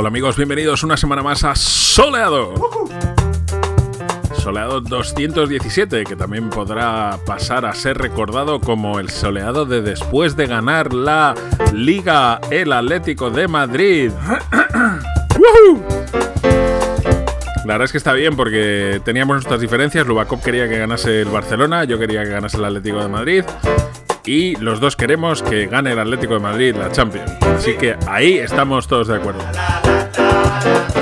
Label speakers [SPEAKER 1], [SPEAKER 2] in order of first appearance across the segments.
[SPEAKER 1] Hola amigos, bienvenidos una semana más a Soleado. Soleado 217, que también podrá pasar a ser recordado como el soleado de después de ganar la Liga El Atlético de Madrid. La verdad es que está bien porque teníamos nuestras diferencias. Lubakov quería que ganase el Barcelona, yo quería que ganase el Atlético de Madrid. Y los dos queremos que gane el Atlético de Madrid la Champions. Así que ahí estamos todos de acuerdo.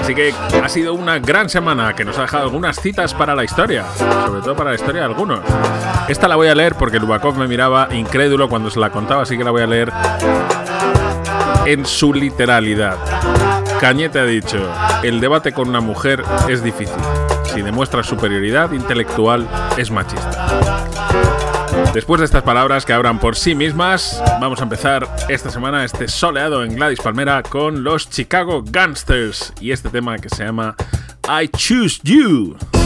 [SPEAKER 1] Así que ha sido una gran semana que nos ha dejado algunas citas para la historia, sobre todo para la historia de algunos. Esta la voy a leer porque Lubakov me miraba incrédulo cuando se la contaba, así que la voy a leer en su literalidad. Cañete ha dicho, el debate con una mujer es difícil. Si demuestra superioridad intelectual, es machista. Después de estas palabras que abran por sí mismas, vamos a empezar esta semana este soleado en Gladys Palmera con los Chicago Gangsters y este tema que se llama I Choose You.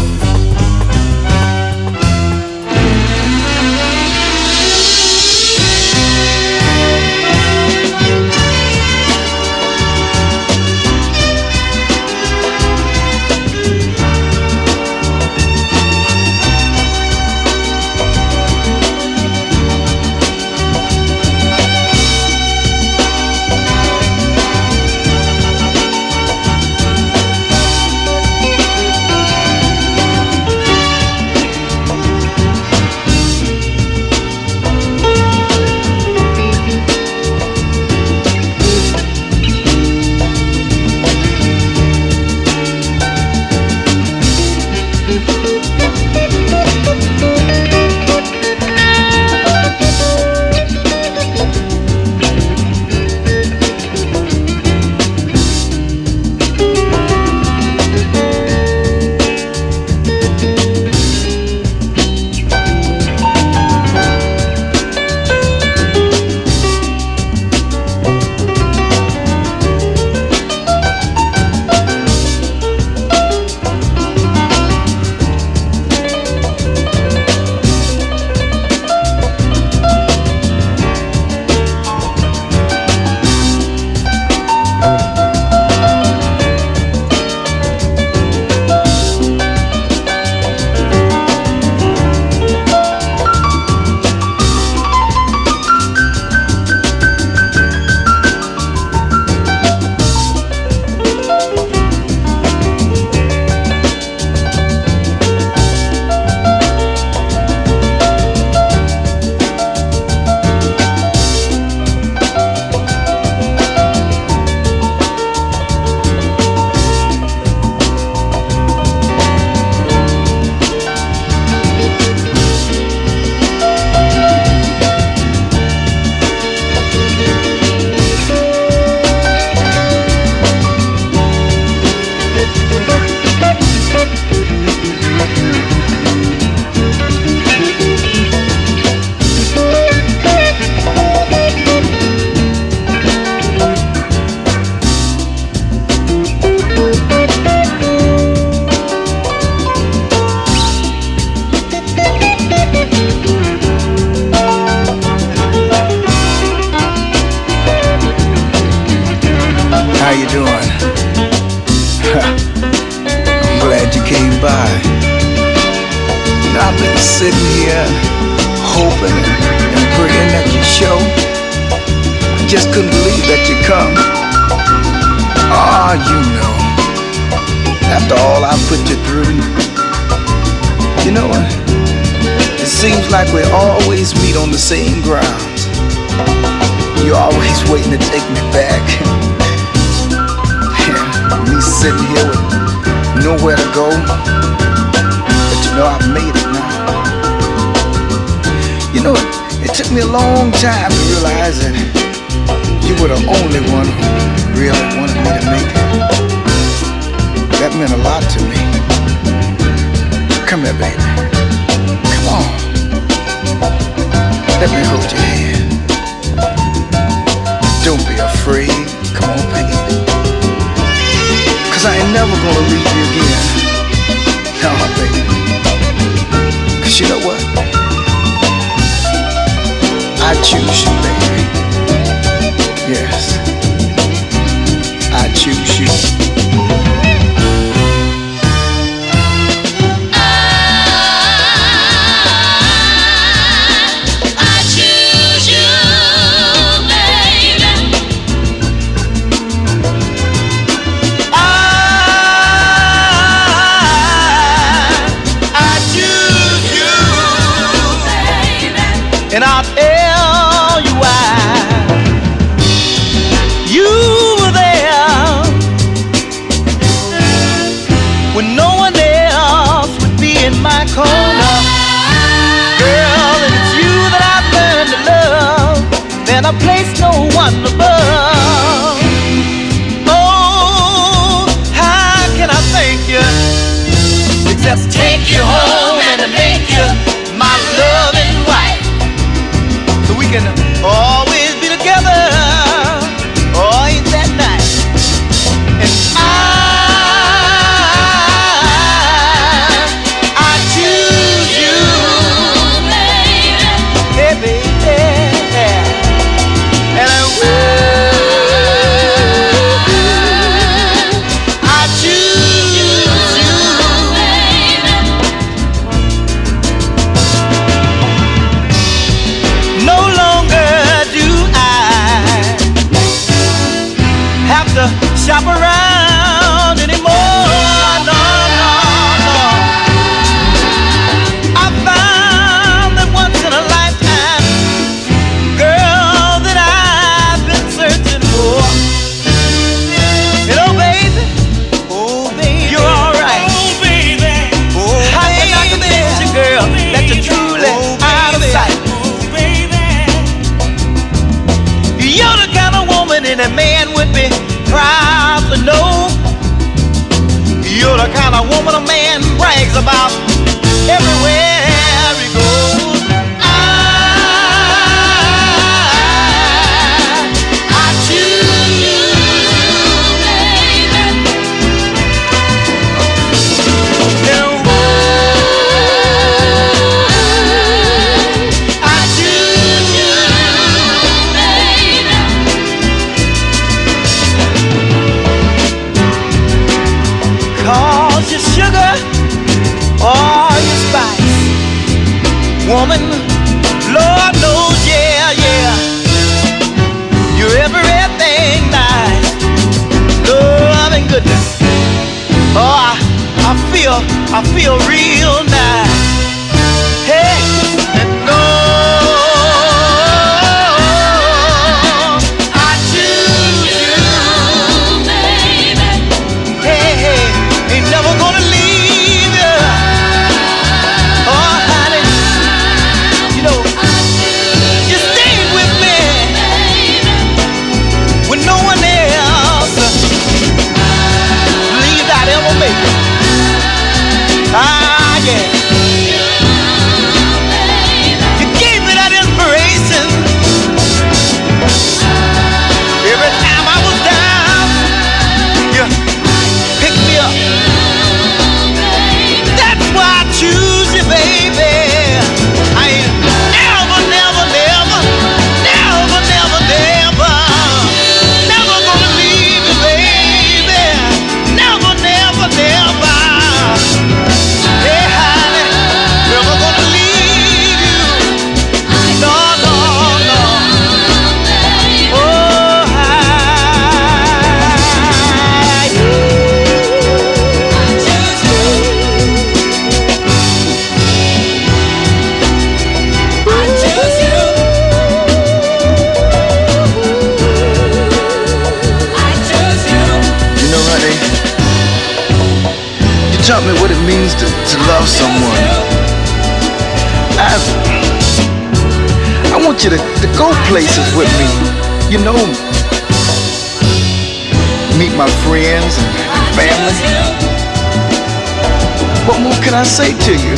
[SPEAKER 2] I say to you?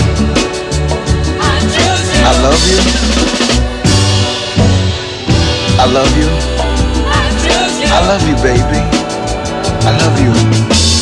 [SPEAKER 2] I love
[SPEAKER 3] you. I love you. I love you, baby. I love you.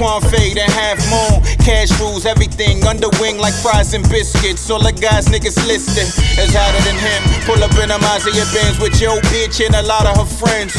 [SPEAKER 3] Like Fade and Half Moon. Cash rules everything, under wing like fries and biscuits. All the guys niggas listed is hotter than him. Pull up in a Mazda Benz with your bitch and a lot of her friends.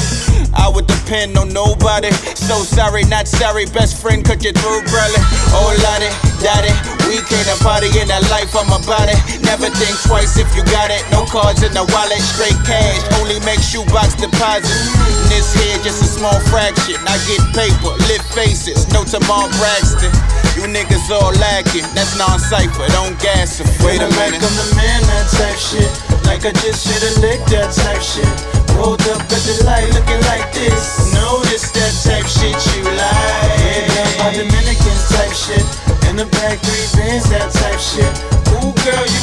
[SPEAKER 3] I would depend on nobody. So sorry, not sorry. Best friend, cut your throat, brother. Oh, lottie, daddy. We came to party in that life, I'm about it. Never think twice if you got it. No cards in the wallet, straight cash. Only make shoebox deposits this here just a small fraction. I get paper, lit faces, no Tamar Braxton. You niggas all lacking, that's non-cypher, don't gas em.
[SPEAKER 4] Wait a minute. Like I'm the man, that type shit. Like I just should've licked that type shit. Rolled up at the light looking like this. Notice that type shit you like. Yeah, down by Dominicans type shit. In the back, three bins, that type shit. Ooh, girl, you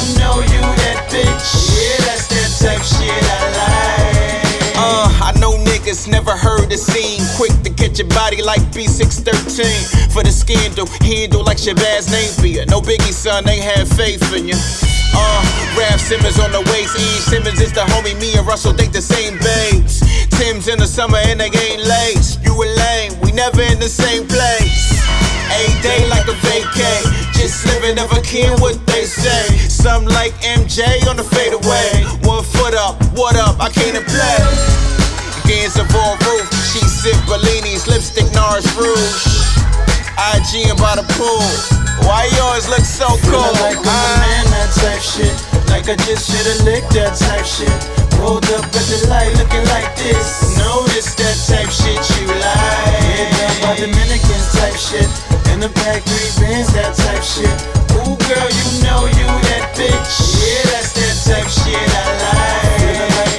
[SPEAKER 3] the scene. Quick to catch your body like B613. For the scandal, handle like Shabazz Napier. No biggie, son, they have faith in you. Uh, Raf Simmons on the waist. E. Simmons is the homie. Me and Russell date the same babes. Tim's in the summer and they ain't late. You a lame, we never in the same place. A day like a vacay. Just living, never care what they say. Some like MJ on the fadeaway. One foot up, what up? I came to play. Gans of all roof. She sip Bellinis, lipstick Nars Rouge. IG and by the pool. Why yours look so cool?
[SPEAKER 4] Like I'm a man, that type shit. Like I just should've licked that type shit. Rolled up at the light looking like this. Notice that type shit you like. Yeah, by Dominicans type shit. In the back, three bands, that type shit. Ooh, girl, you know you that bitch. Yeah, that's that type shit I like. Feeling like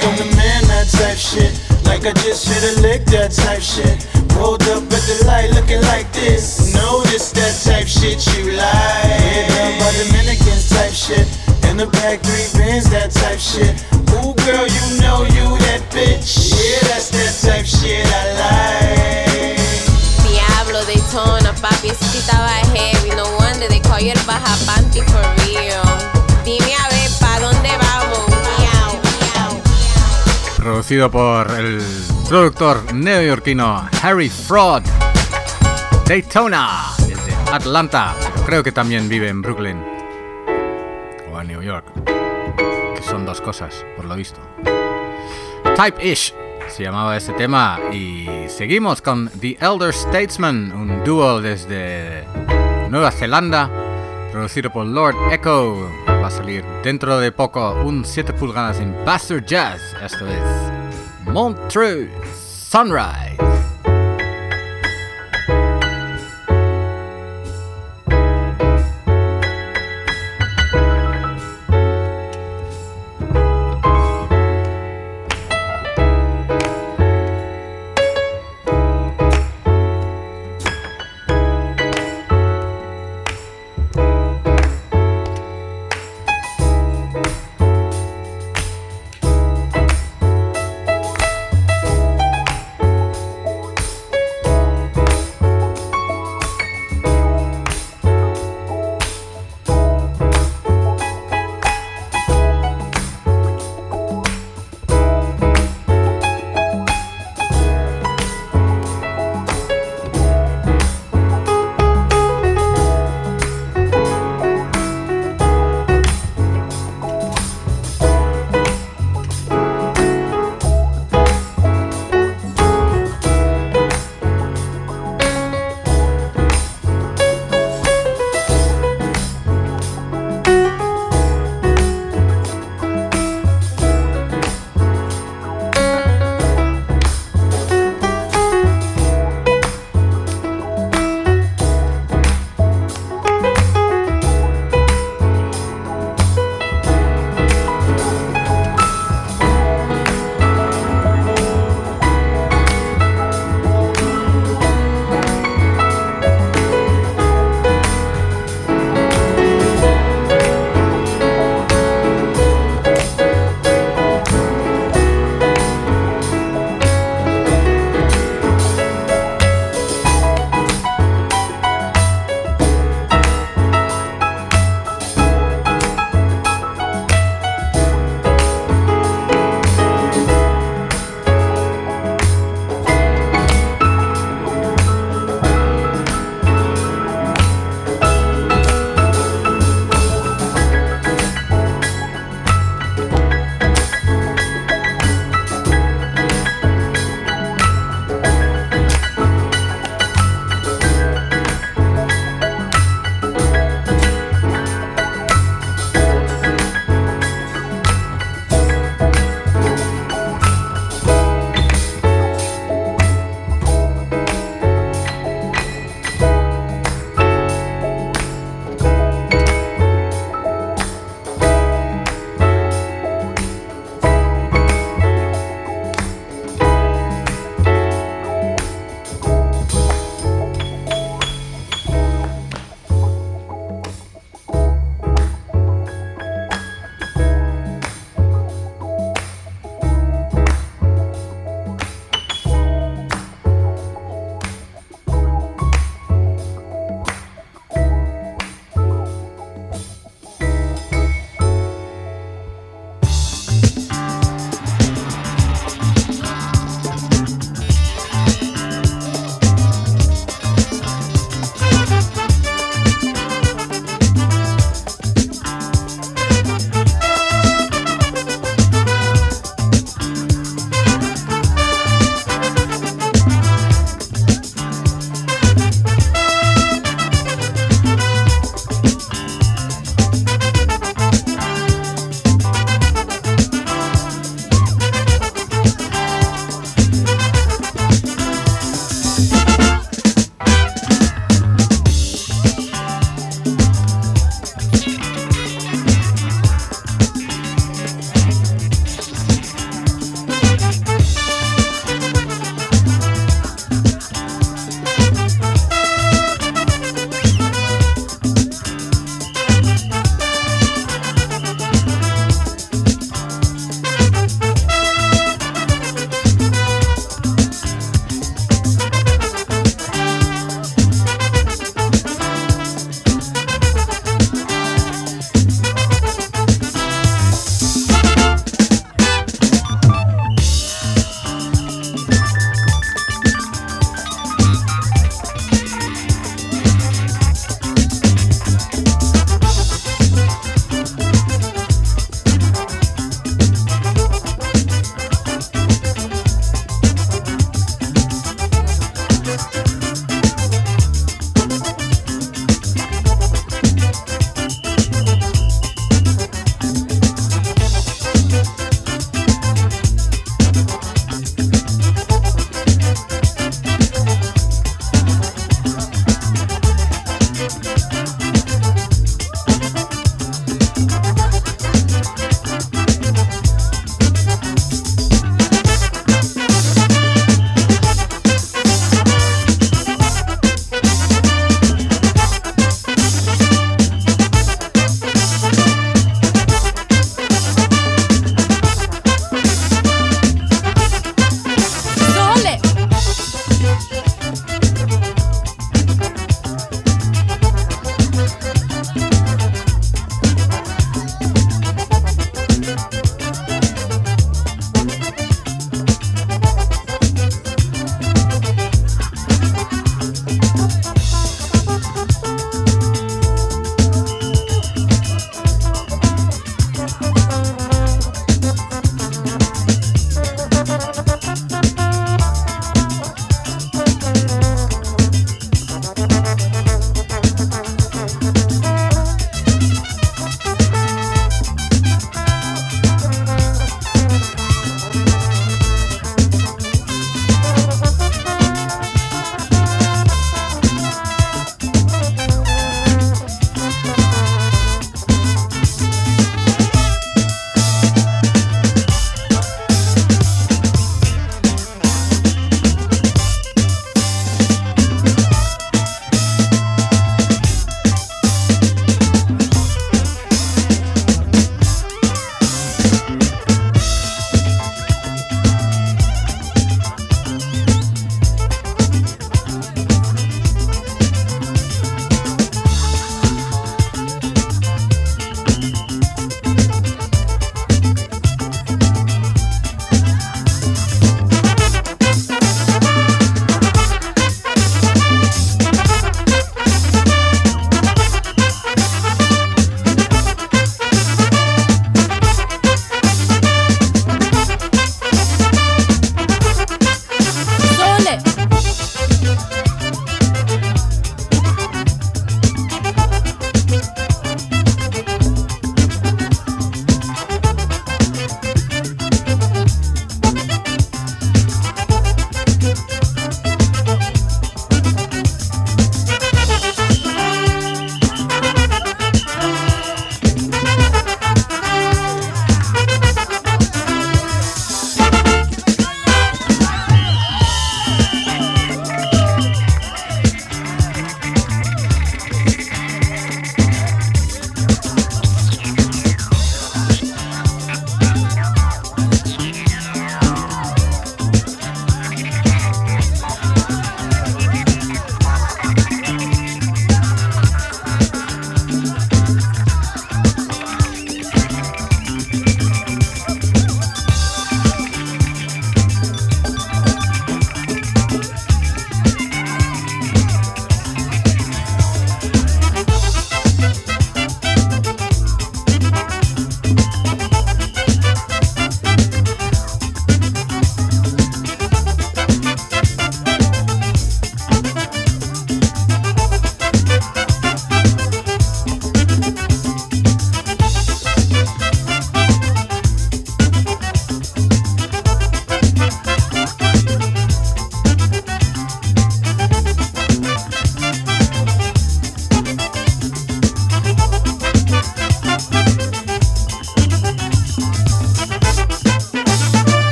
[SPEAKER 4] type shit. Like I just should've licked that type shit. Rolled up at the light looking like this. Notice that type shit you like. Yeah, down by Dominicans type shit. In the back, three bins, that type shit. Ooh, girl, you know you that bitch. Yeah, that's that type shit I like.
[SPEAKER 2] Diablo, Daytona, papi, ese sí estaba heavy. No wonder they call you el baja panty for real. Dime a ver,
[SPEAKER 5] producido por el productor neoyorquino Harry Fraud. Daytona, desde Atlanta, pero creo que también vive en Brooklyn o en New York, que son dos cosas, por lo visto. Type Ish se llamaba este tema y seguimos con The Elder Statesman, un dúo desde Nueva Zelanda, producido por Lord Echo va a salir dentro de poco un 7 pulgadas en Bastard Jazz. Esto es Montreux Sunrise.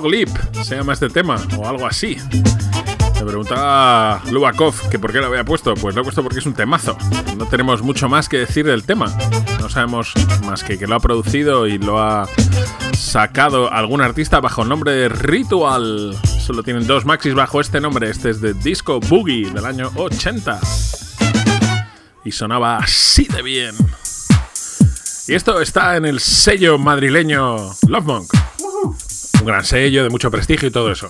[SPEAKER 1] Soglip se llama este tema, o algo así. Me preguntaba Lubakov que por qué lo había puesto. Pues lo he puesto porque es un temazo. No tenemos mucho más que decir del tema. No sabemos más que que lo ha producido y lo ha sacado algún artista bajo el nombre de Ritual. Solo tienen dos maxis bajo este nombre. Este es de Disco Boogie del año 80. Y sonaba así de bien. Y esto está en el sello madrileño Love Monk. Un gran sello de mucho prestigio y todo eso.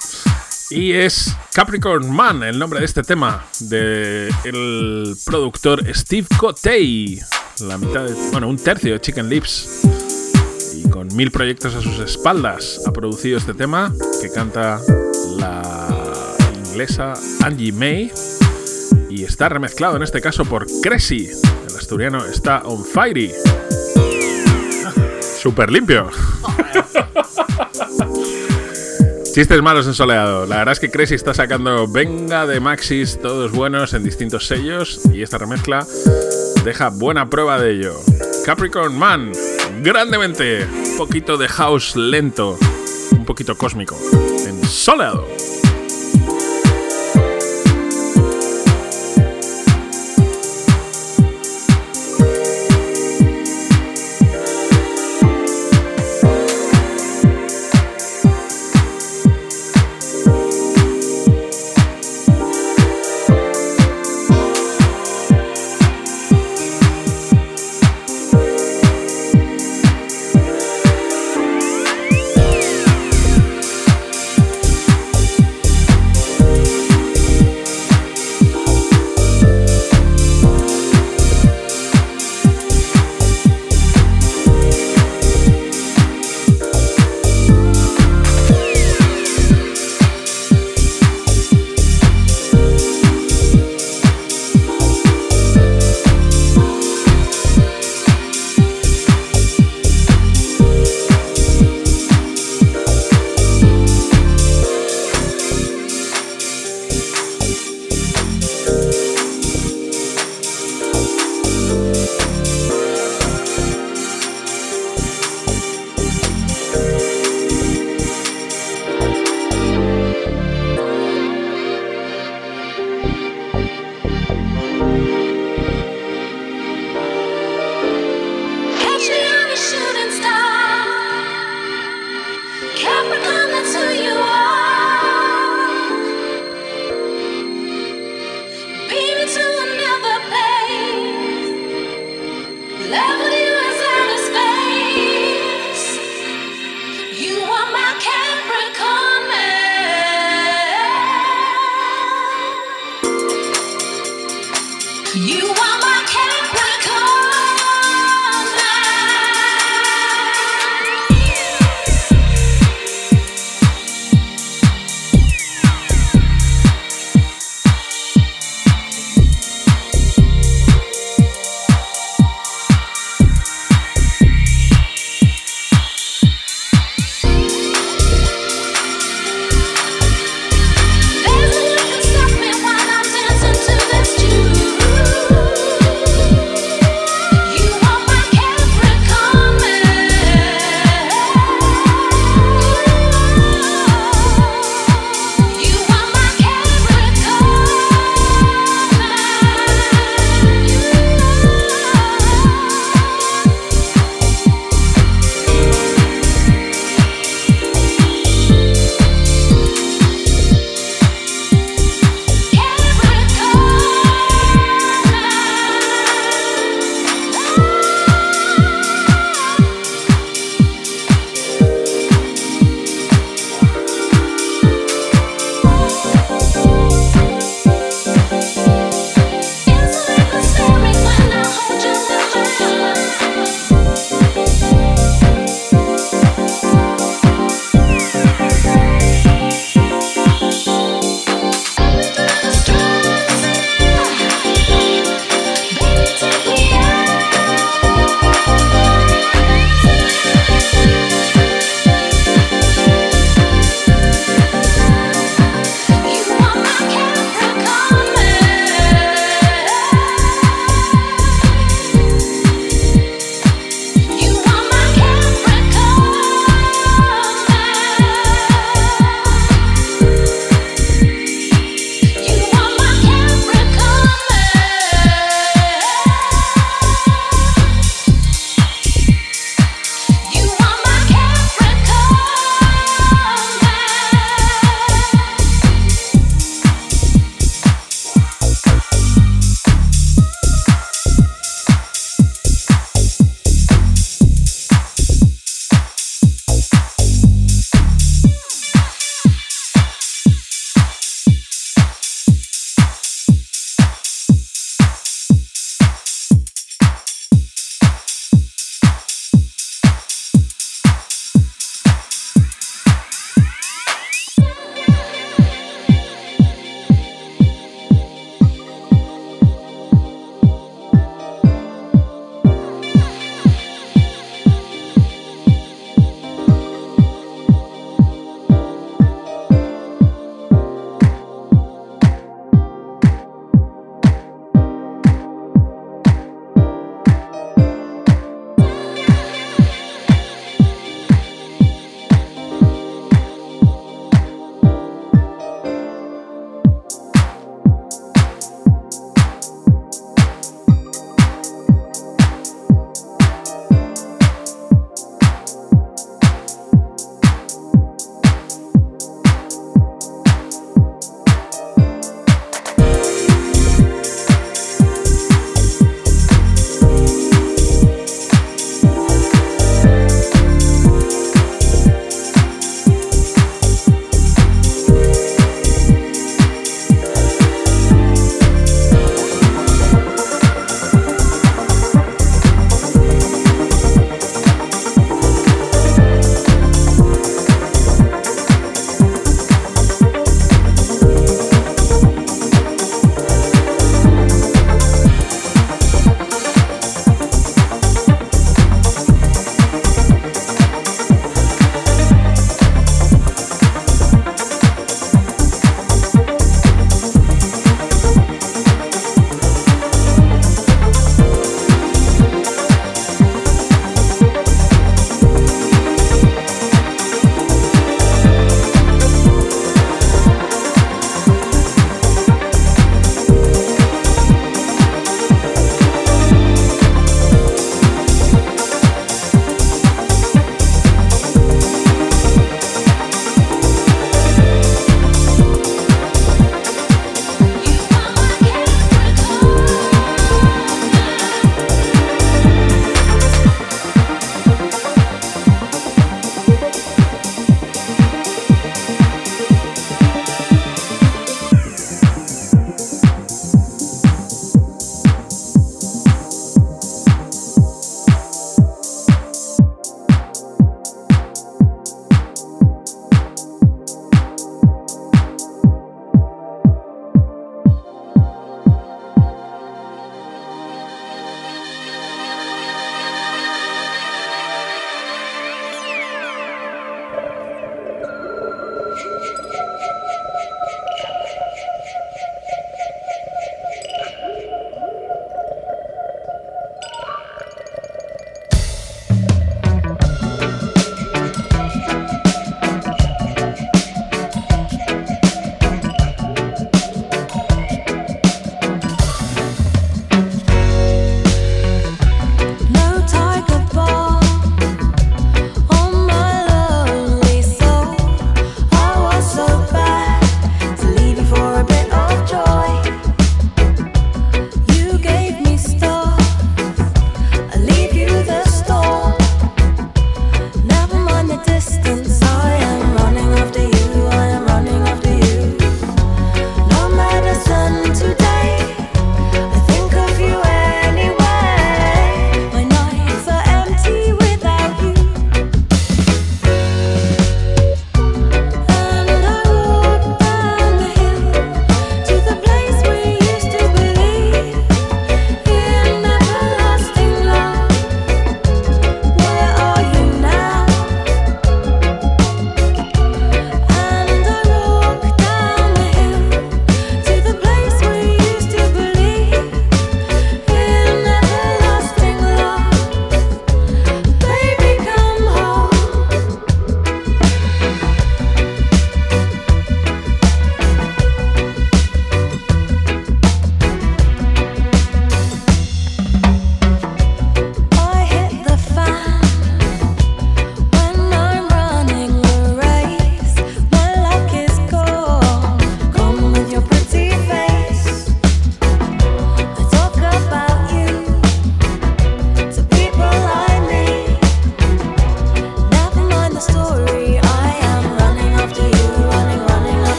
[SPEAKER 1] Y es Capricorn Man, el nombre de este tema, de el productor Steve Cotey. La mitad de, bueno, un tercio de Chicken Lips. Y con mil proyectos a sus espaldas ha producido este tema que canta la inglesa Angie May. Y está remezclado en este caso por Crazy. El asturiano está on fire. Súper limpio. Chistes malos en soleado. La verdad es que Crazy está sacando Venga de Maxis, todos buenos en distintos sellos. Y esta remezcla deja buena prueba de ello. Capricorn Man, grandemente. Un poquito de house lento, un poquito cósmico. En soleado.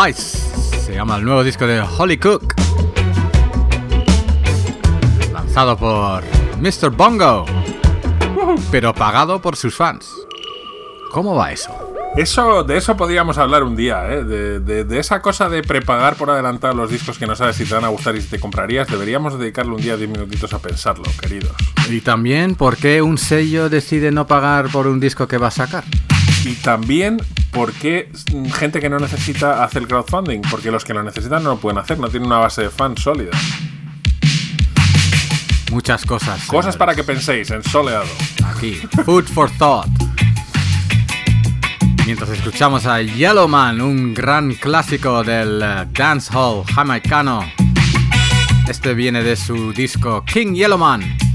[SPEAKER 5] Wise. Se llama el nuevo disco de Holly Cook. Lanzado por Mr. Bongo. Pero pagado por sus fans. ¿Cómo va eso?
[SPEAKER 1] Eso, de eso podríamos hablar un día, ¿eh? de, de- de esa cosa de prepagar por adelantar los discos que no sabes si te van a gustar y si te comprarías. Deberíamos dedicarle un día 10 minutitos a pensarlo, queridos.
[SPEAKER 5] Y también, ¿por qué un sello decide no pagar por un disco que va a sacar?
[SPEAKER 1] Y también, ¿por qué gente que no necesita hace el crowdfunding? Porque los que lo necesitan no lo pueden hacer, no tienen una base de fans sólida.
[SPEAKER 5] Muchas cosas.
[SPEAKER 1] Cosas
[SPEAKER 5] señores.
[SPEAKER 1] para que penséis, en soleado.
[SPEAKER 5] Aquí, Food for Thought. Mientras escuchamos a Yellowman, un gran clásico del eh, dancehall jamaicano. Este viene de su disco King Yellowman.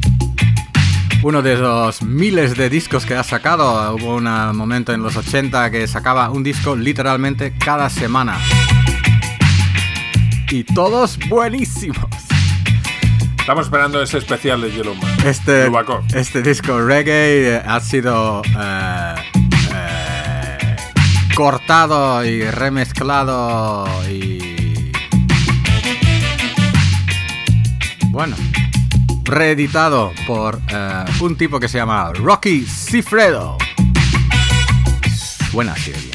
[SPEAKER 5] Uno de los miles de discos que ha sacado. Hubo un momento en los 80 que sacaba un disco literalmente cada semana. Y todos buenísimos.
[SPEAKER 1] Estamos esperando ese especial de Yellowman.
[SPEAKER 5] Este, este disco reggae eh, ha sido eh, eh, cortado y remezclado y bueno reeditado por eh, un tipo que se llama Rocky Cifredo. Suena así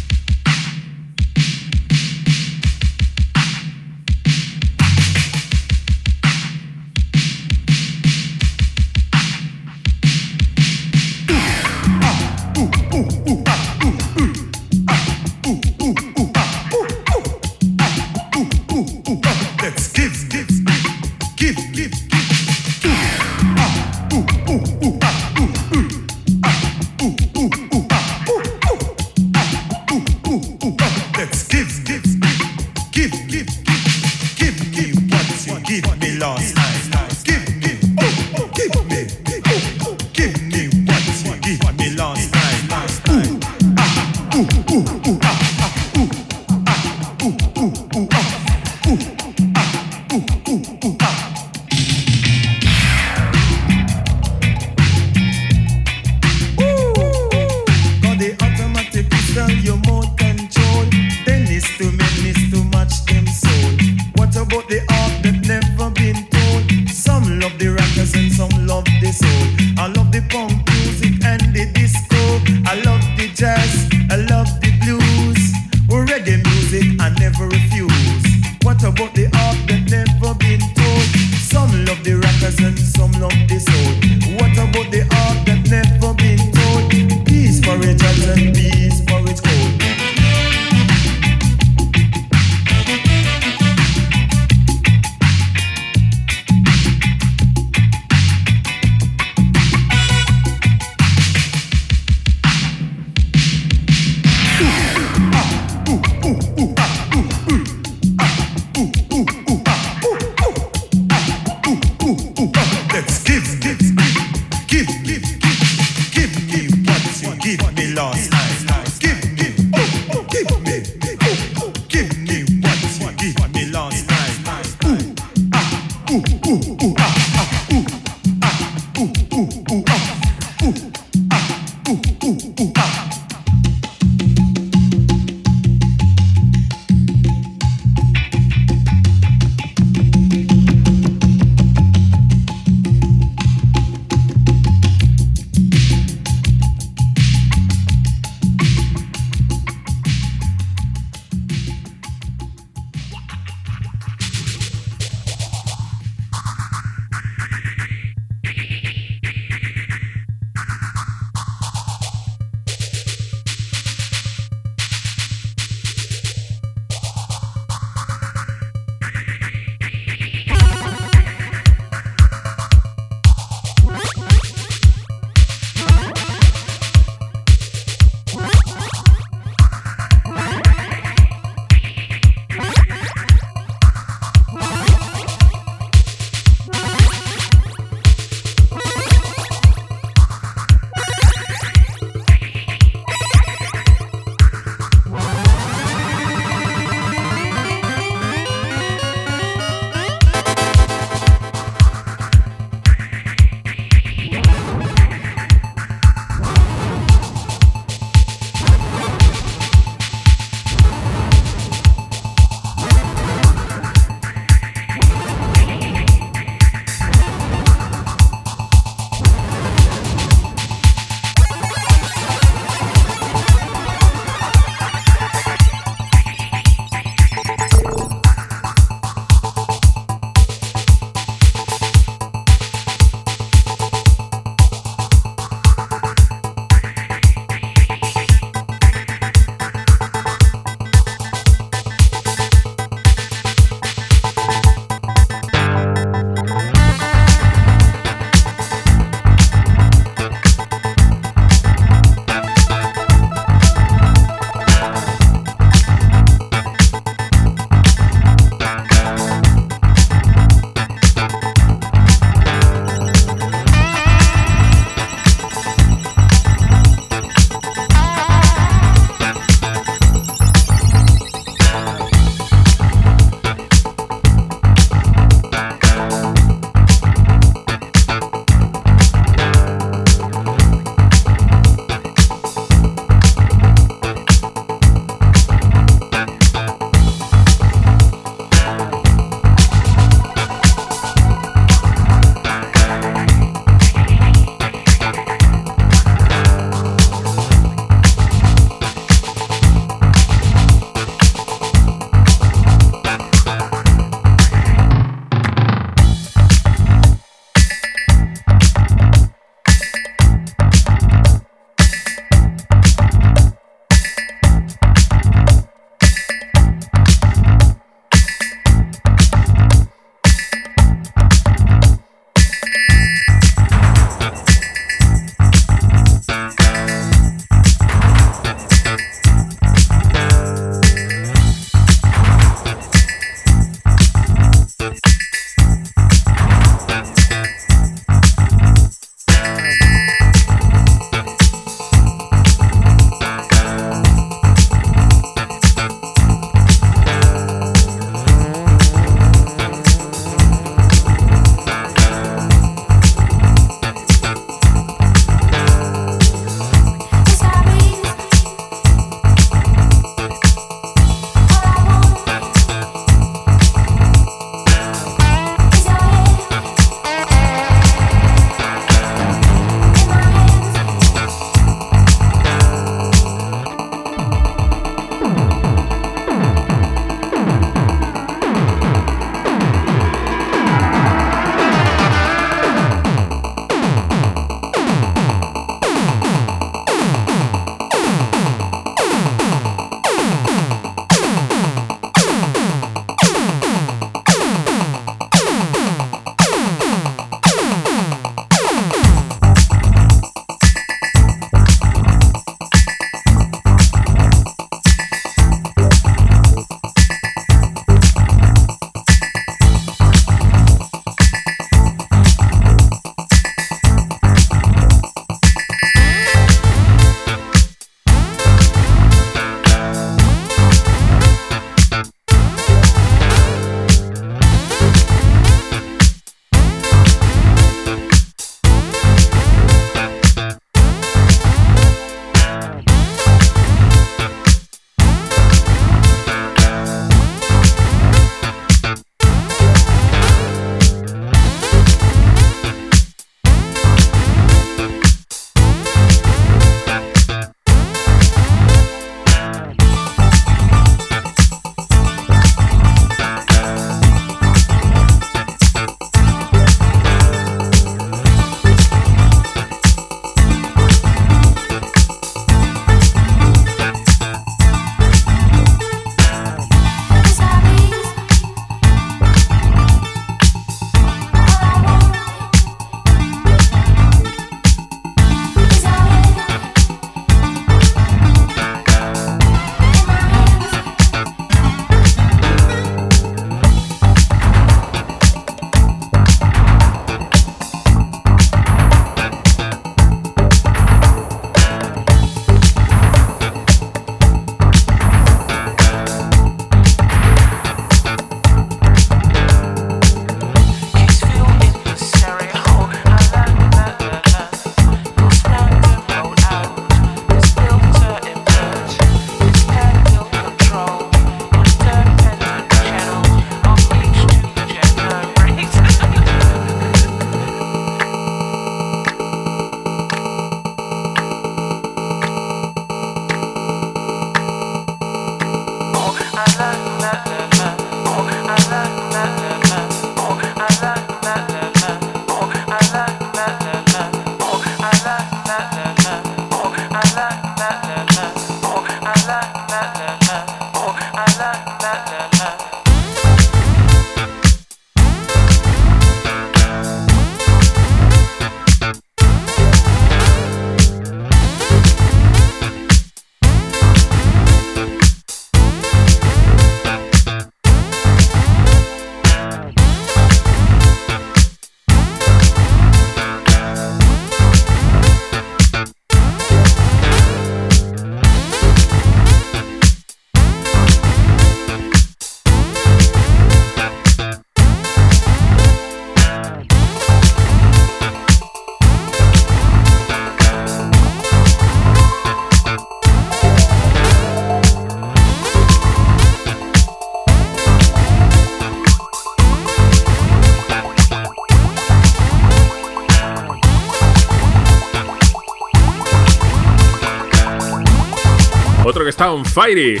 [SPEAKER 1] on fire.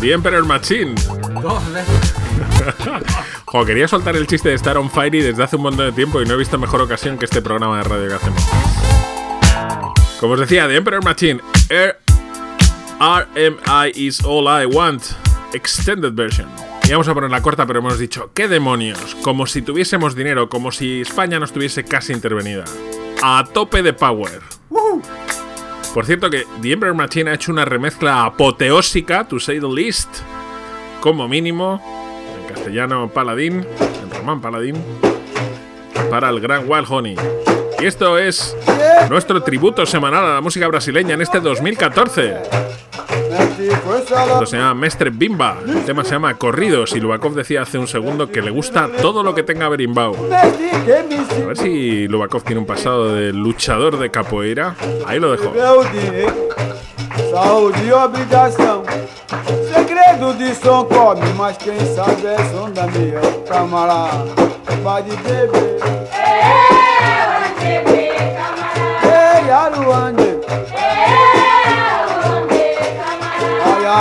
[SPEAKER 1] The Emperor Machine. Jo, quería soltar el chiste de estar on fire desde hace un montón de tiempo y no he visto mejor ocasión que este programa de radio que hacemos. Como os decía, The Emperor Machine. R- RMI is all I want. Extended version. Y vamos a poner la corta, pero hemos dicho, ¿qué demonios? Como si tuviésemos dinero, como si España no estuviese casi intervenida. A tope de power. Por cierto que The Emperor Machine ha hecho una remezcla apoteósica, to say the least, como mínimo, en castellano paladín, en román paladín, para el gran Wild Honey. Y esto es nuestro tributo semanal a la música brasileña en este 2014. Esto se llama Mestre Bimba. El tema se llama Corridos y Lubakov decía hace un segundo que le gusta todo lo que tenga berimbau. A ver si Lubakov tiene un pasado de luchador de capoeira. Ahí lo dejo.
[SPEAKER 6] Saúde e obrigação. Segredo de som come, mas quem sabe é som da minha camarada. Vai de beber. Ei, Aruande. Olha, camaradinho. A tamo na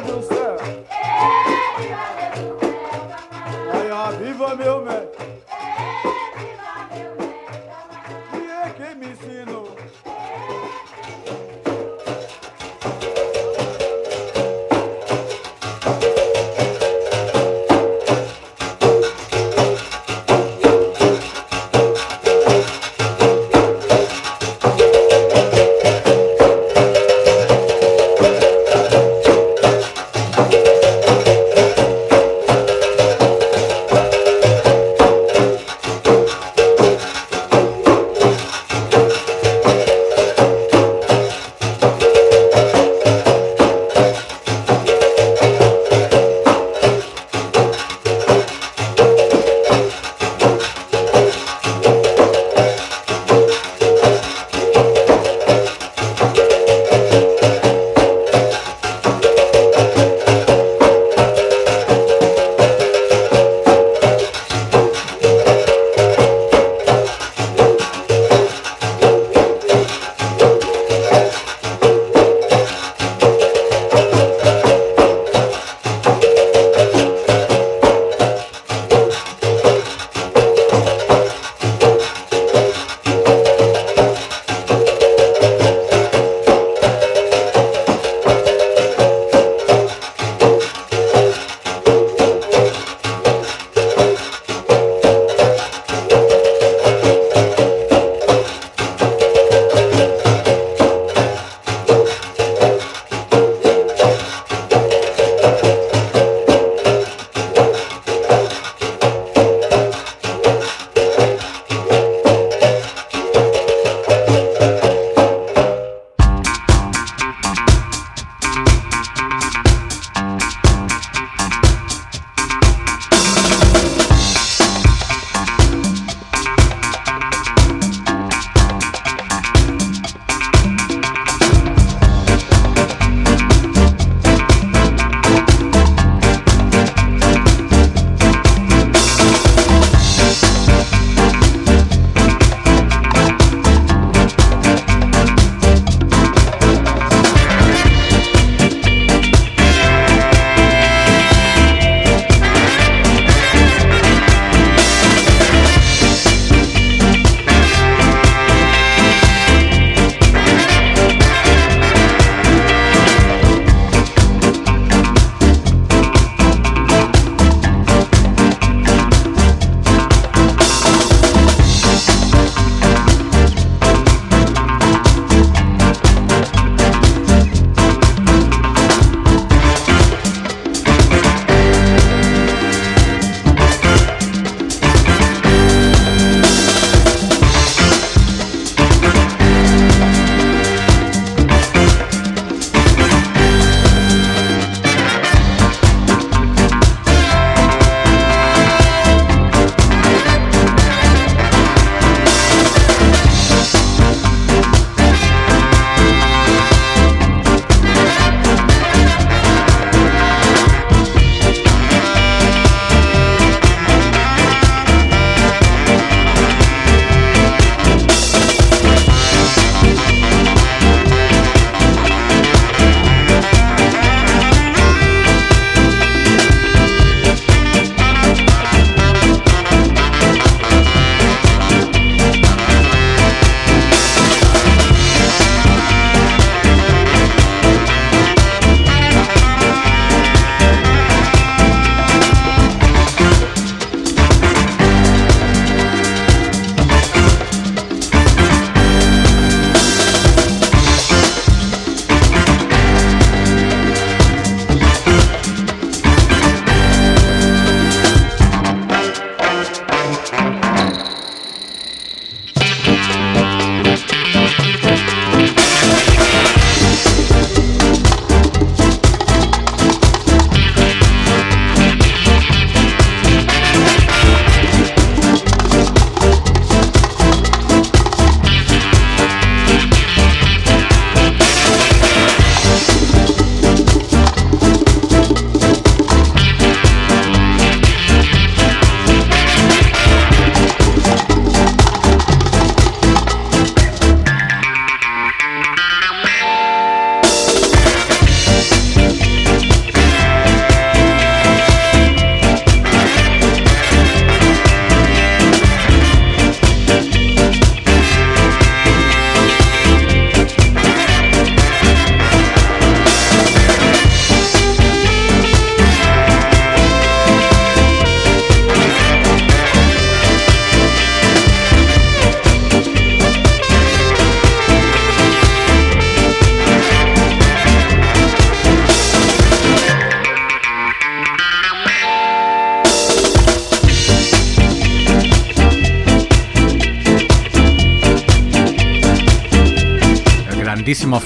[SPEAKER 5] signal.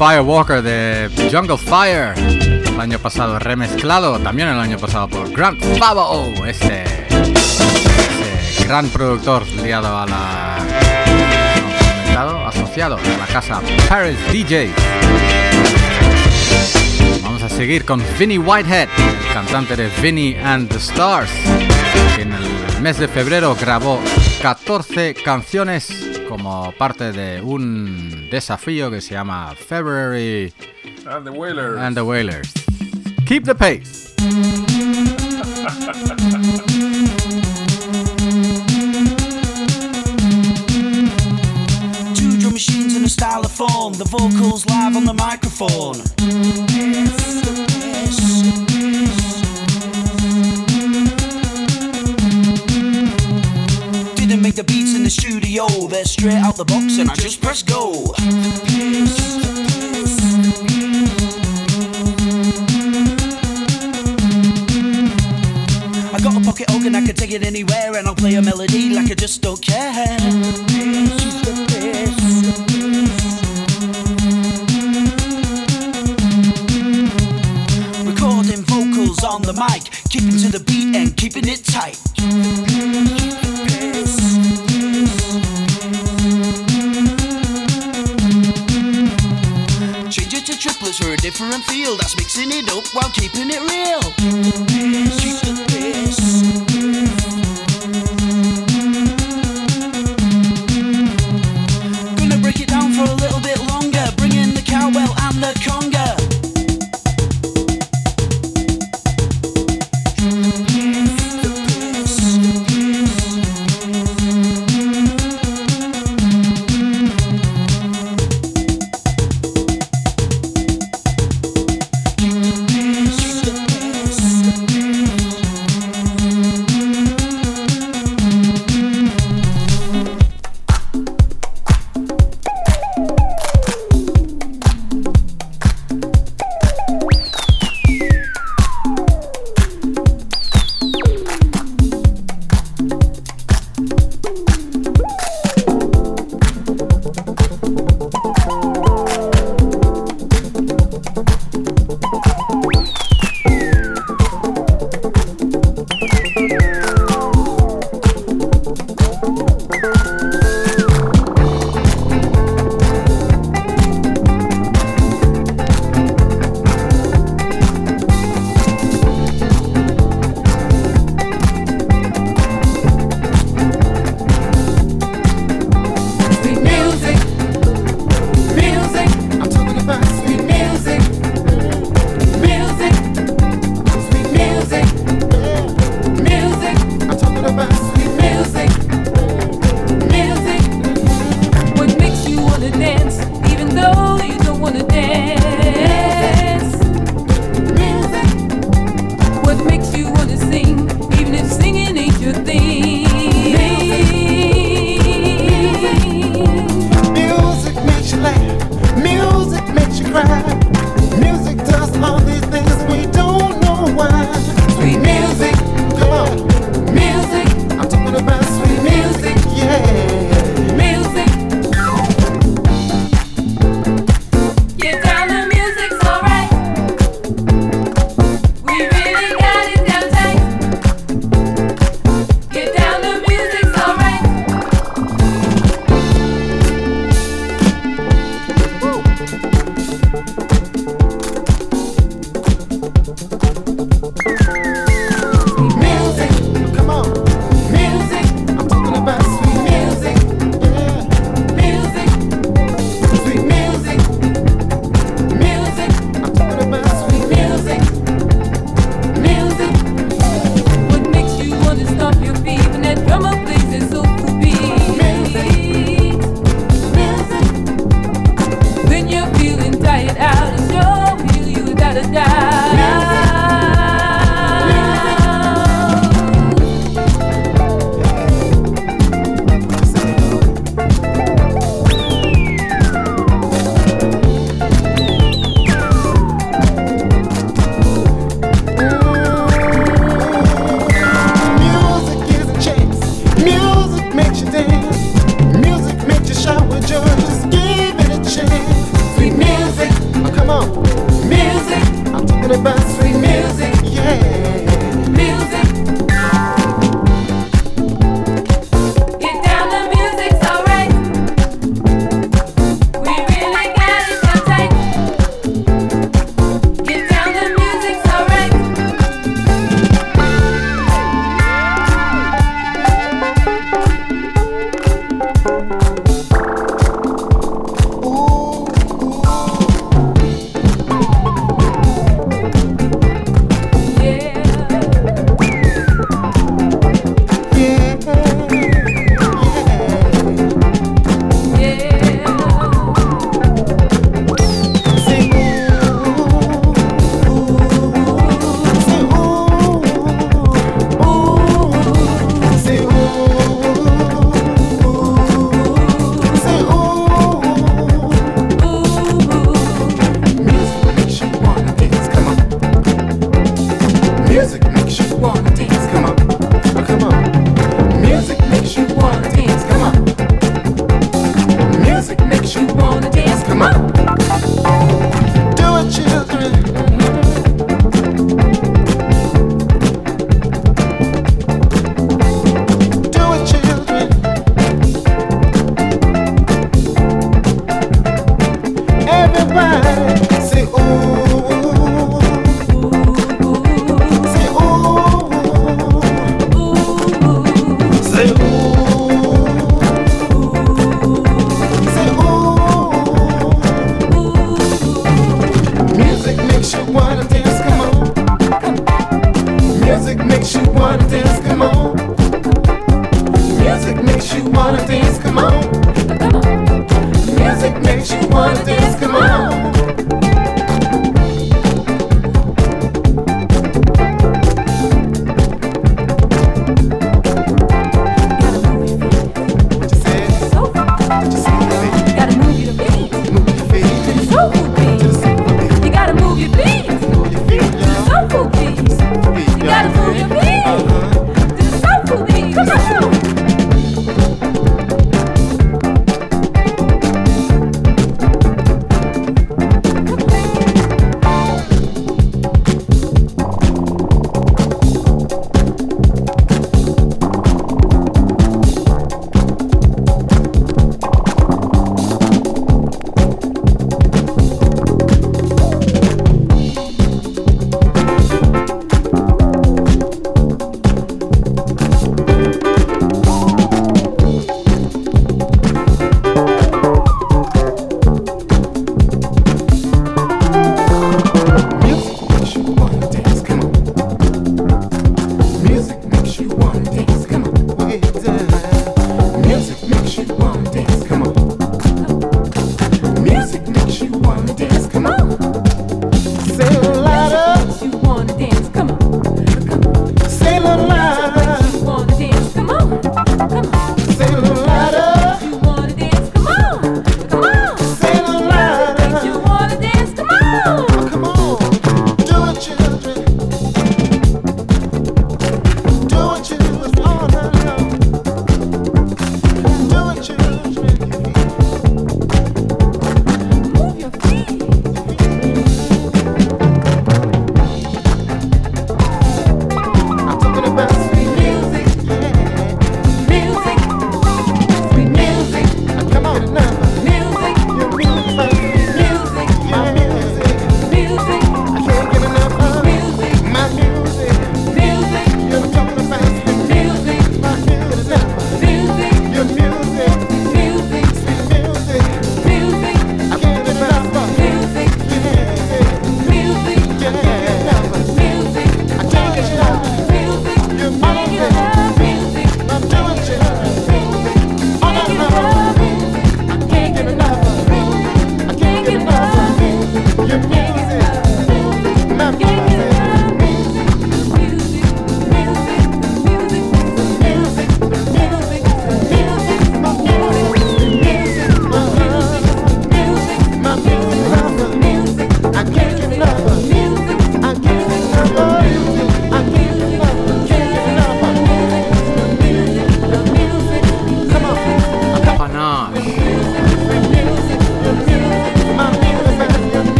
[SPEAKER 5] Firewalker de Jungle Fire, el año pasado remezclado, también el año pasado por Grant Favo, este, este gran productor liado a la... No, asociado a la casa Paris DJs. Vamos a seguir con Vinnie Whitehead, el cantante de Vinnie and the Stars, que en el mes de febrero grabó 14 canciones como parte de un desafío que se llama February
[SPEAKER 1] And the Whalers.
[SPEAKER 5] and the Whalers. Keep the pace.
[SPEAKER 7] Two drum machines in a stylophone, the vocals live on the microphone. Make the beats in the studio, they're straight out the box and I just press go. I got a pocket organ, I can take it anywhere, and I'll play a melody like I just don't care. Recording vocals on the mic, keeping to the beat and keeping it tight. Different feel. That's mixing it up while keeping it real. Keep the pace.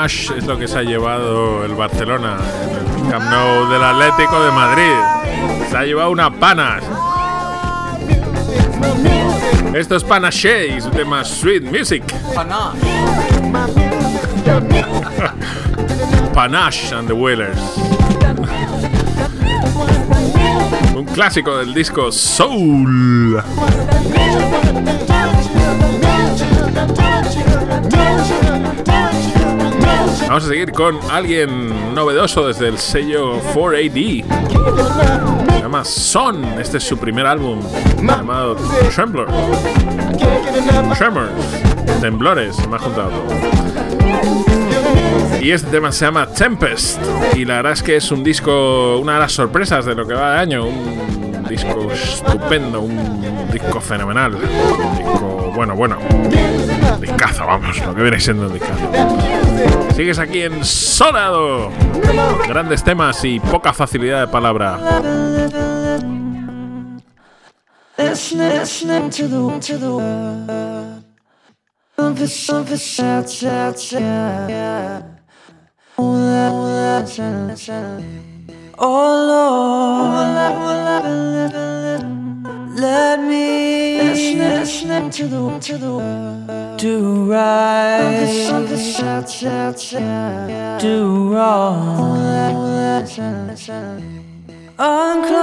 [SPEAKER 1] Smash es lo que se ha llevado el Barcelona en el Camp del Atlético de Madrid. Se ha llevado unas panas. Esto es Panache y su tema Sweet Music.
[SPEAKER 8] Panache
[SPEAKER 1] and the Wheelers. Un clásico del disco Soul. Vamos a seguir con alguien novedoso desde el sello 4AD. Se llama Son. Este es su primer álbum llamado Trembler. Tremors. Temblores, me ha juntado. Y este tema se llama Tempest. Y la verdad es que es un disco, una de las sorpresas de lo que va de año. Un disco estupendo, un disco fenomenal. Un disco bueno, bueno. Discazo, vamos, lo que viene siendo un discazo. Sigues aquí en Sonado. Grandes temas y poca facilidad de palabra.
[SPEAKER 9] Let me listen to the to the. do right, do wrong. Unclose.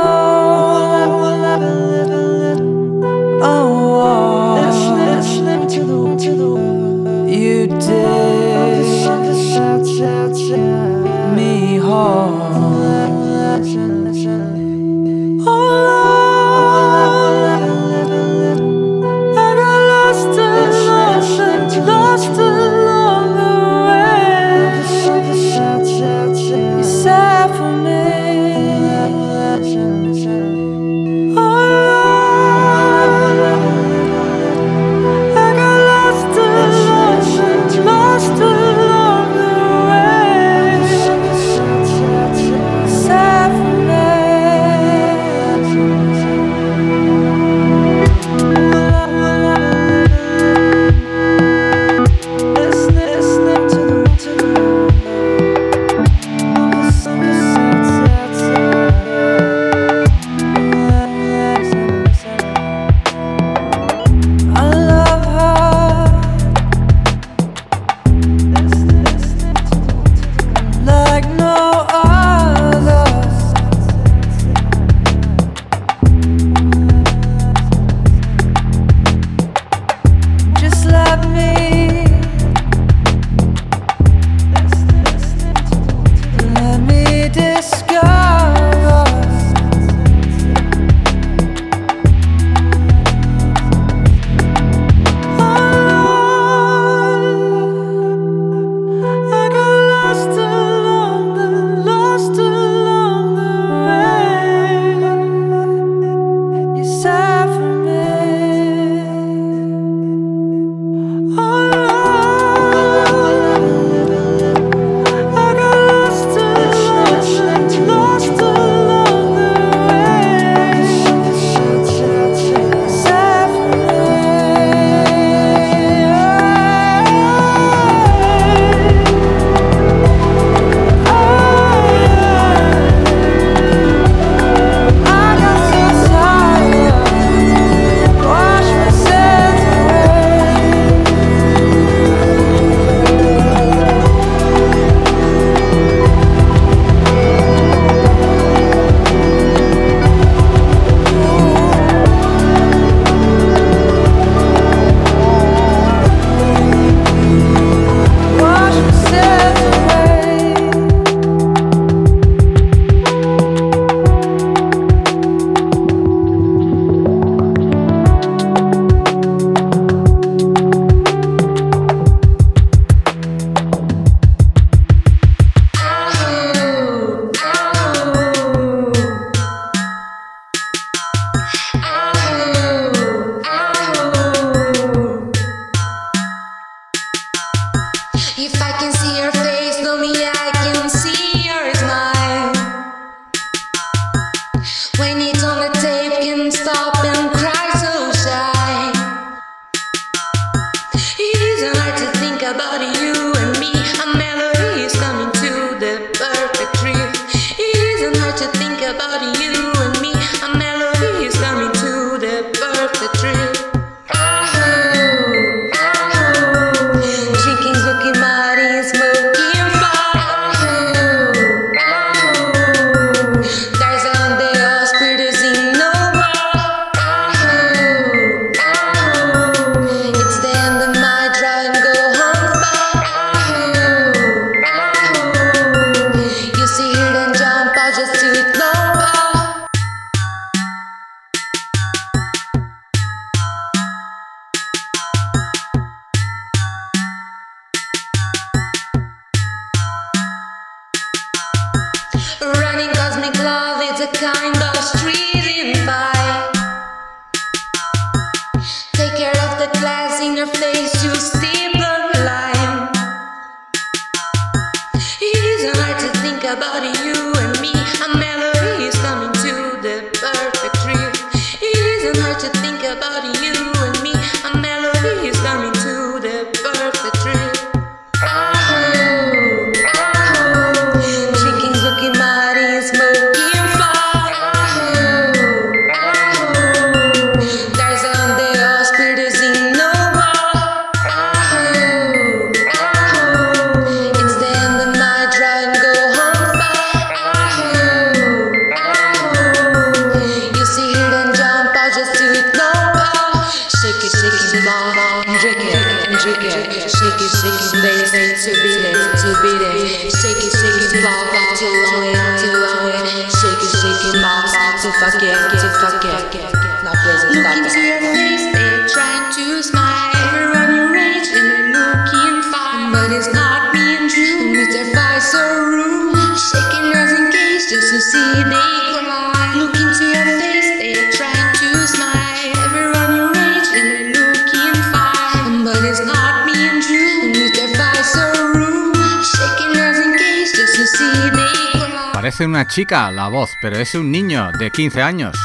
[SPEAKER 5] Chica la voz, pero es un niño de 15 años,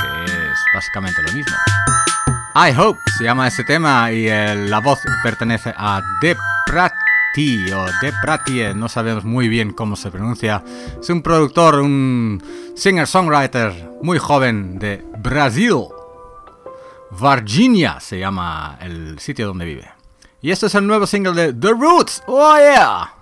[SPEAKER 5] que es básicamente lo mismo. I Hope se llama ese tema y eh, la voz pertenece a De Prati o De Pratie, no sabemos muy bien cómo se pronuncia. Es un productor, un singer-songwriter muy joven de Brasil. Virginia se llama el sitio donde vive. Y este es el nuevo single de The Roots. ¡Oh yeah!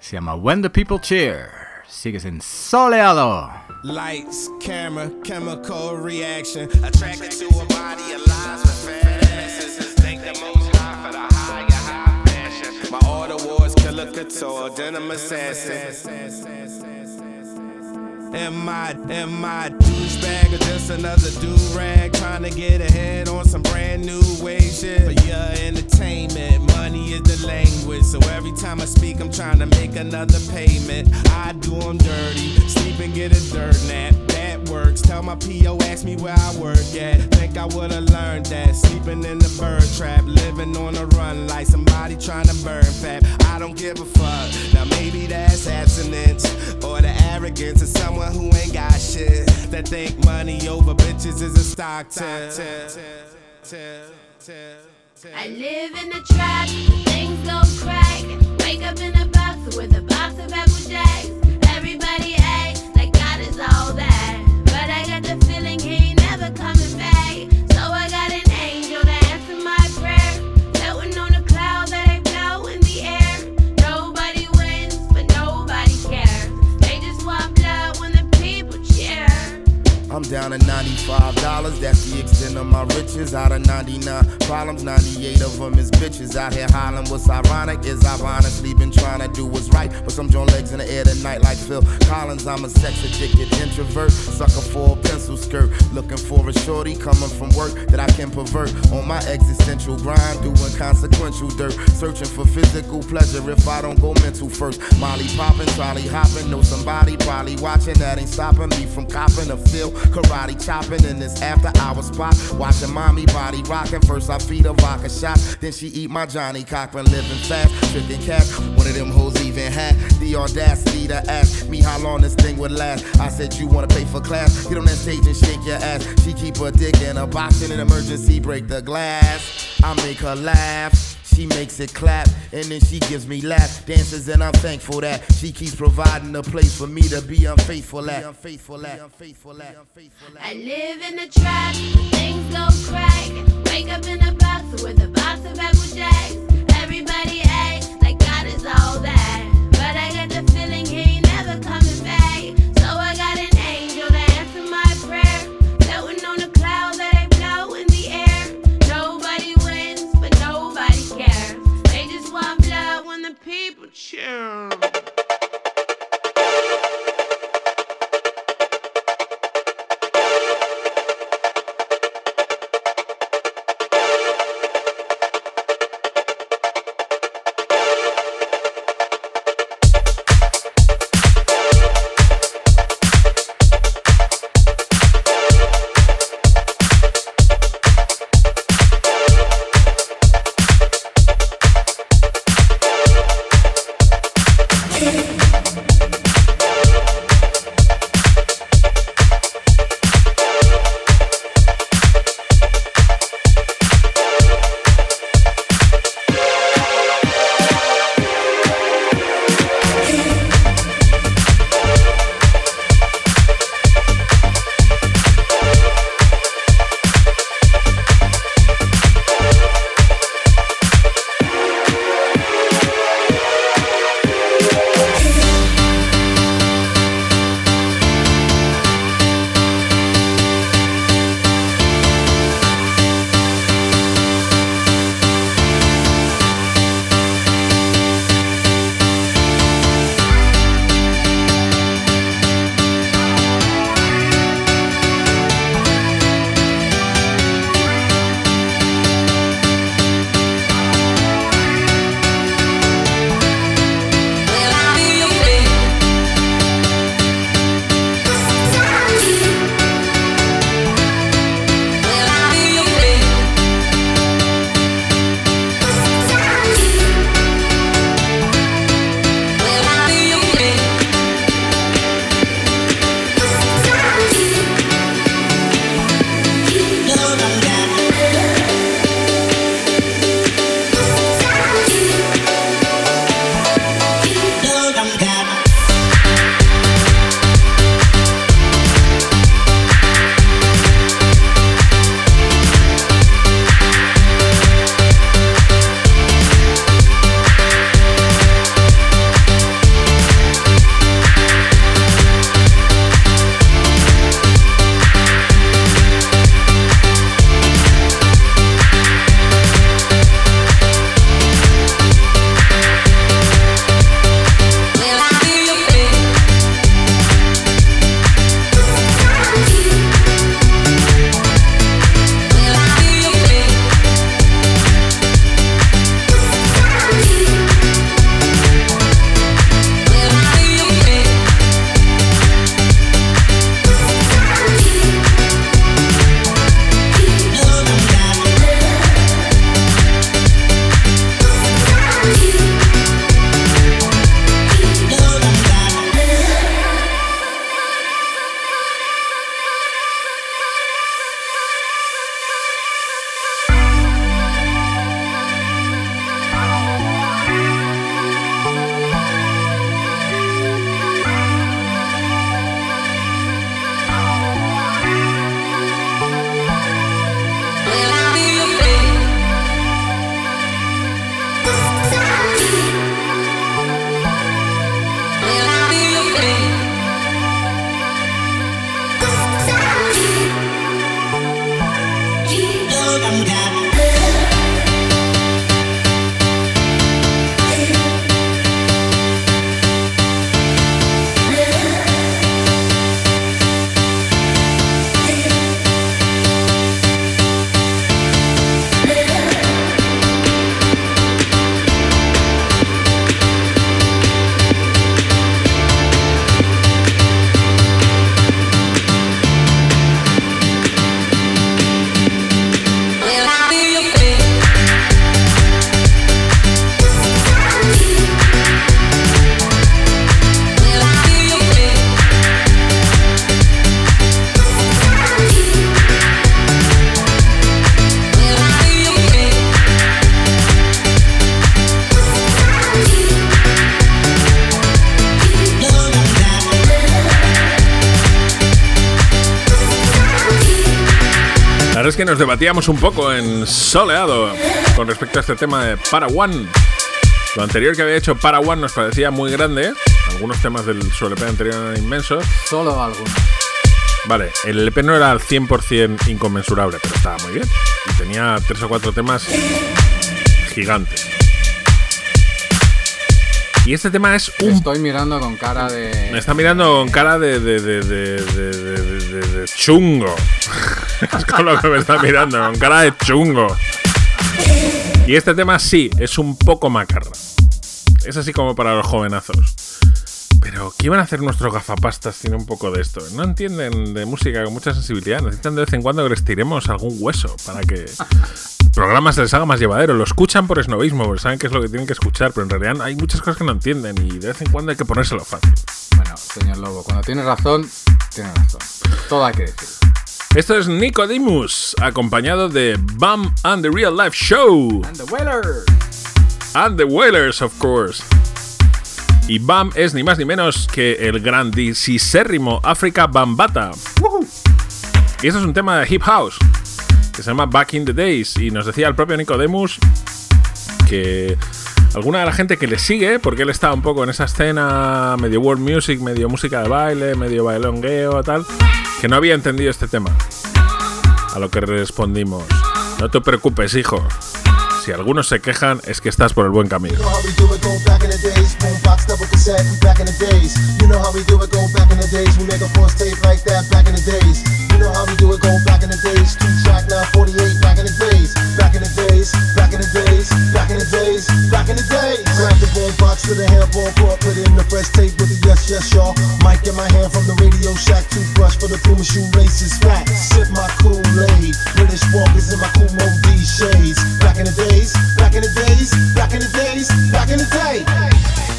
[SPEAKER 5] Se llama When the People Cheer. Sigues en soleado.
[SPEAKER 10] Lights, camera, chemical reaction. Attracted to a body of lies with fantasies. Thank the most high for the higher high fashion. My order was killer couture, denim assassin. Am I, am I douchebag or just another do-rag? Trying to get ahead on some brand new wave shit. For your entertainment, money is the language. So every time I speak I'm trying to make another payment. I do them dirty, sleep and get a dirt nap Works, tell my P.O. ask me where I work at Think I would've learned that Sleeping in the bird trap, living on a run Like somebody trying to burn fat I don't give a fuck, now maybe that's abstinence Or the arrogance of someone who ain't got shit That think money over bitches is a stock tip
[SPEAKER 11] I live in a trap, things go crack. Wake up in a box with a box of apple jacks. Everybody acts like God is all that.
[SPEAKER 10] I'm down to $95, that's the extent of my riches. Out of 99 problems, 98 of them is bitches. Out here hollering, what's ironic is I've honestly been trying to do what's right. But some joint legs in the air tonight like Phil Collins. I'm a sex addicted introvert, sucker for a pencil skirt.
[SPEAKER 12] Looking for a shorty coming from work that I can pervert. On my existential grind, doing consequential dirt. Searching for physical pleasure if I don't go mental first. Molly popping, trolley hopping. Know somebody probably watching that ain't stopping me from copping a feel. Karate chopping in this after hour spot. Watching mommy body rocking. First I feed her vodka shot, then she eat my Johnny Cochran. Living fast, tricking cash. One of them hoes even had the audacity to ask me how long this thing would last. I said, You wanna pay for class? Get on that stage and shake your ass. She keep her dick in a box in an emergency, break the glass. I make her laugh. She makes it clap and then she gives me lap dances and I'm thankful that she keeps providing a place for me to be unfaithful at. Unfaithful at. Unfaithful at.
[SPEAKER 11] I live in a trap, things go crack. Wake up in a box with a box
[SPEAKER 1] debatíamos un poco en soleado con respecto a este tema de Para One. Lo anterior que había hecho Para One nos parecía muy grande. Algunos temas del su LP anterior eran inmensos.
[SPEAKER 5] Solo algunos.
[SPEAKER 1] Vale, el LP no era al 100% inconmensurable, pero estaba muy bien. Y tenía tres o cuatro temas gigantes. Y este tema es un
[SPEAKER 5] Estoy mirando con cara de.
[SPEAKER 1] Me está mirando con cara de- de chungo. es con lo que me está mirando, con cara de chungo. Y este tema sí, es un poco macarra. Es así como para los jovenazos. Pero, ¿qué iban a hacer nuestros gafapastas sin un poco de esto? No entienden de música con mucha sensibilidad. Necesitan de vez en cuando que les tiremos algún hueso para que el programa se les haga más llevadero. Lo escuchan por esnovismo, porque saben que es lo que tienen que escuchar, pero en realidad hay muchas cosas que no entienden y de vez en cuando hay que ponérselo fácil.
[SPEAKER 5] Bueno, señor Lobo, cuando tiene razón, tiene razón. Todo hay que decir.
[SPEAKER 1] Esto es Nicodemus, acompañado de Bam and the Real Life Show.
[SPEAKER 5] And the Whalers.
[SPEAKER 1] And the Whalers, of course. Y Bam es ni más ni menos que el grandísimo África Bambata. Y esto es un tema de hip house que se llama Back in the Days. Y nos decía el propio Nicodemus que alguna de la gente que le sigue, porque él está un poco en esa escena medio world music, medio música de baile, medio bailongueo, tal, que no había entendido este tema. A lo que respondimos, no te preocupes, hijo. Si algunos se quejan, es que estás por el buen camino.
[SPEAKER 13] days, back in the days, back in the days, back in the day.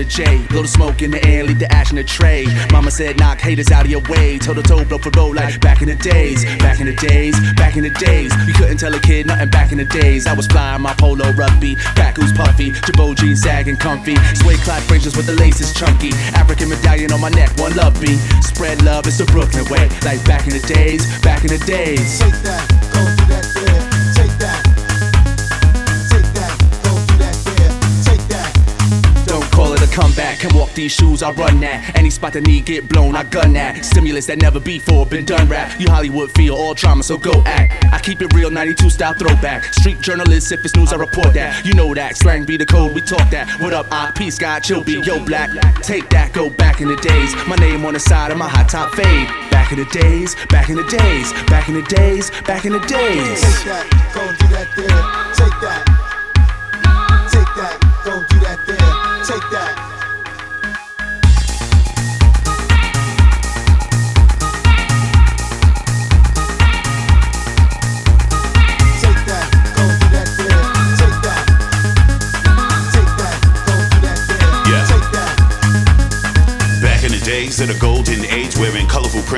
[SPEAKER 7] With a J. Blow the smoke in the air, leave the ash in the tray. Mama said, knock haters out of your way. Toe to toe, blow for blow like back in the days. Back in the days, back in the days. You couldn't tell a kid nothing back in the days. I was flying my polo rugby. Back who's puffy. Jabot jeans sagging comfy. Suede clad bracelets with the laces chunky. African medallion on my neck, one love beat. Spread love, it's the Brooklyn way. Like back in the days, back in the days.
[SPEAKER 13] Take that, go that there.
[SPEAKER 7] Call back. Can walk these shoes, I run that. Any spot that need get blown, I gun that. Stimulus that never before been done rap. You Hollywood feel all drama, so go act. I keep it real, 92 style throwback. Street journalist, if it's news, I report that. You know that. Slang be the code, we talk that. What up, IP, Sky, chill be, yo, black. Take that, go back in the days. My name on the side of my hot top fade. Back in the days, back in the days, back in the days, back in the days.
[SPEAKER 13] Take that, go do that there. Take that.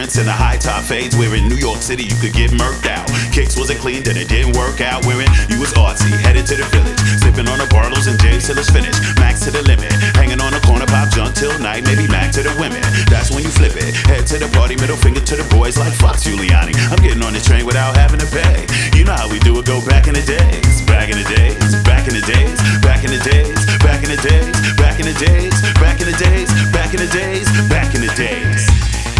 [SPEAKER 14] Prints and the high top fades, where in New York City you could get murked out. Kicks wasn't clean, then it didn't work out. Wearing you was artsy, headed to the village, sipping on the Bartles and James till it's finished. Max to the limit, hanging on the corner, pop junk till night, maybe Mac to the women. That's when you flip it, head to the party, middle finger to the boys like Fox Giuliani. I'm getting on the train without having to pay. You know how we do it, go back in the days, back in the days, back in the days, back in the days, back in the days, back in the days, back in the days, back in the days, back in the days.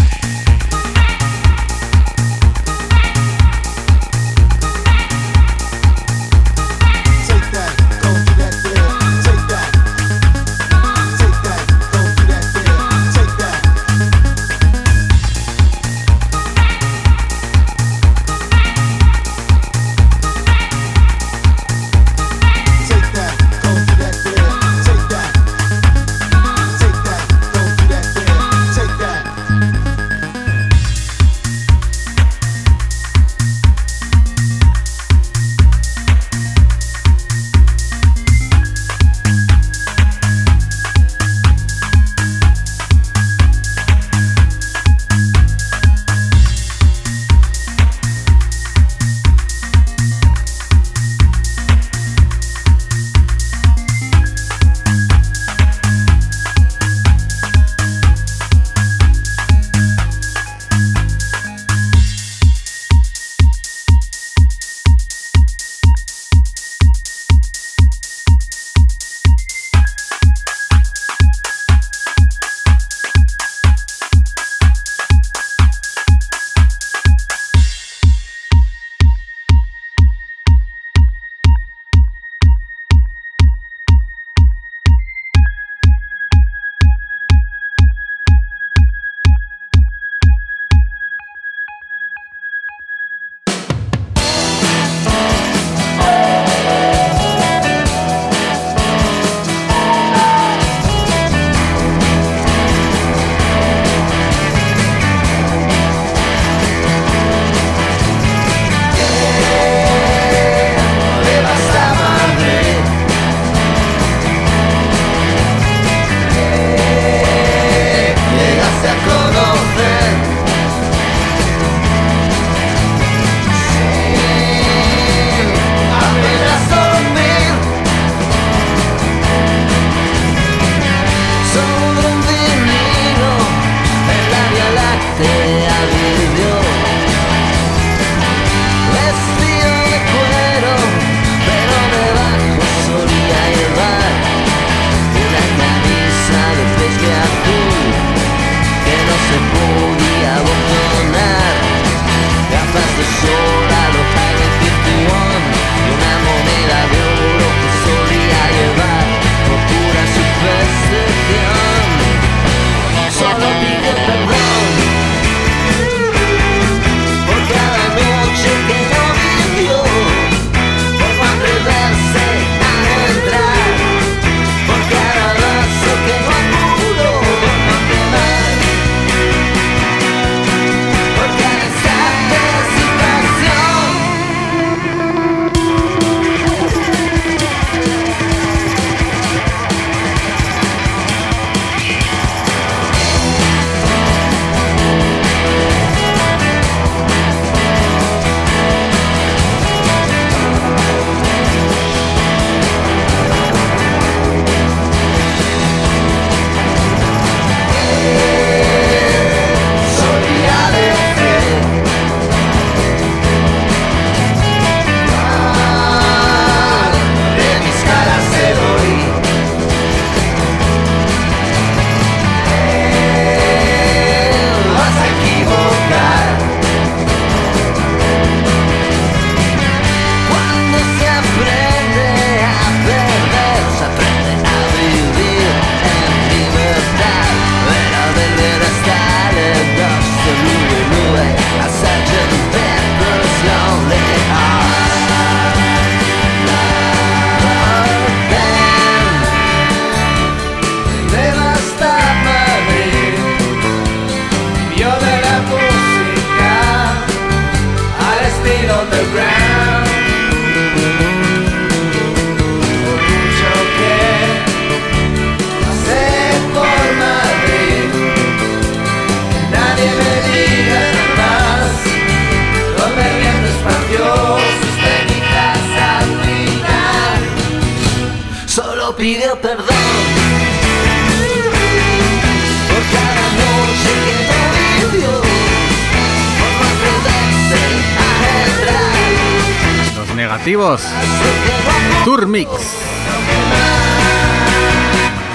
[SPEAKER 5] Tour Mix.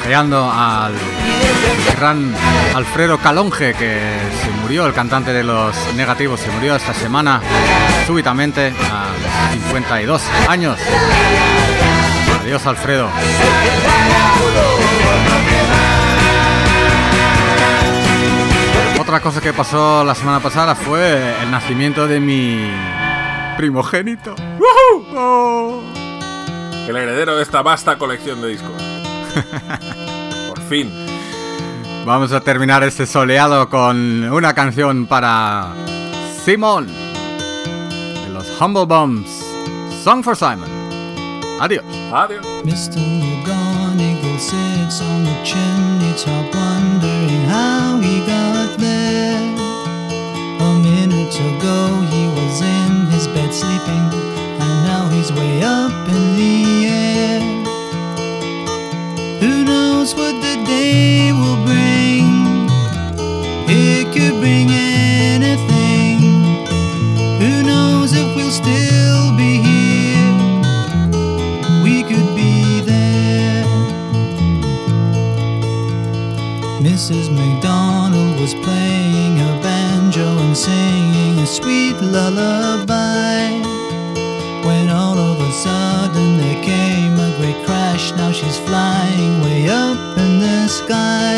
[SPEAKER 5] Homenajeando al gran Alfredo Calonge que se murió, el cantante de los negativos, se murió esta semana súbitamente a los 52 años. Adiós Alfredo. Otra cosa que pasó la semana pasada fue el nacimiento de mi primogénito. ¡Woohoo!
[SPEAKER 1] El heredero de esta vasta colección de discos. Por fin.
[SPEAKER 5] Vamos a terminar este soleado con una canción para Simon de los Humble Bums. Song for Simon. Adiós.
[SPEAKER 1] Adiós.
[SPEAKER 9] Mr. McGonagall sits on the chimney top wondering how he got there. A minute ago he was in bed sleeping, and now he's way up in the air. Who knows what the day will bring? It could bring anything. Who knows if we'll still be here? We could be there. Mrs. McDonald was playing a banjo and singing sweet lullaby. When all of a sudden there came a great crash, now she's flying way up in the sky.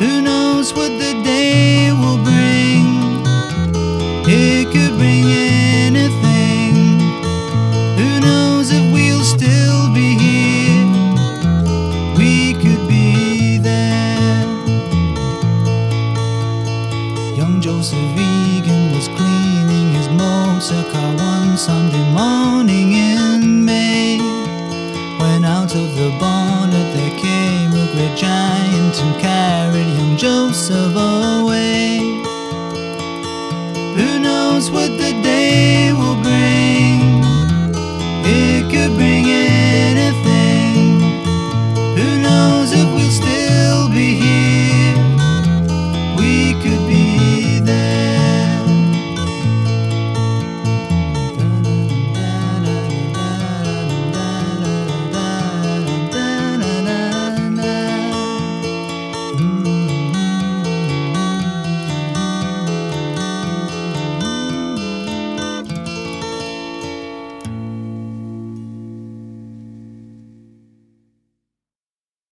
[SPEAKER 9] Who knows what the day will bring? It could bring Joseph. Oh,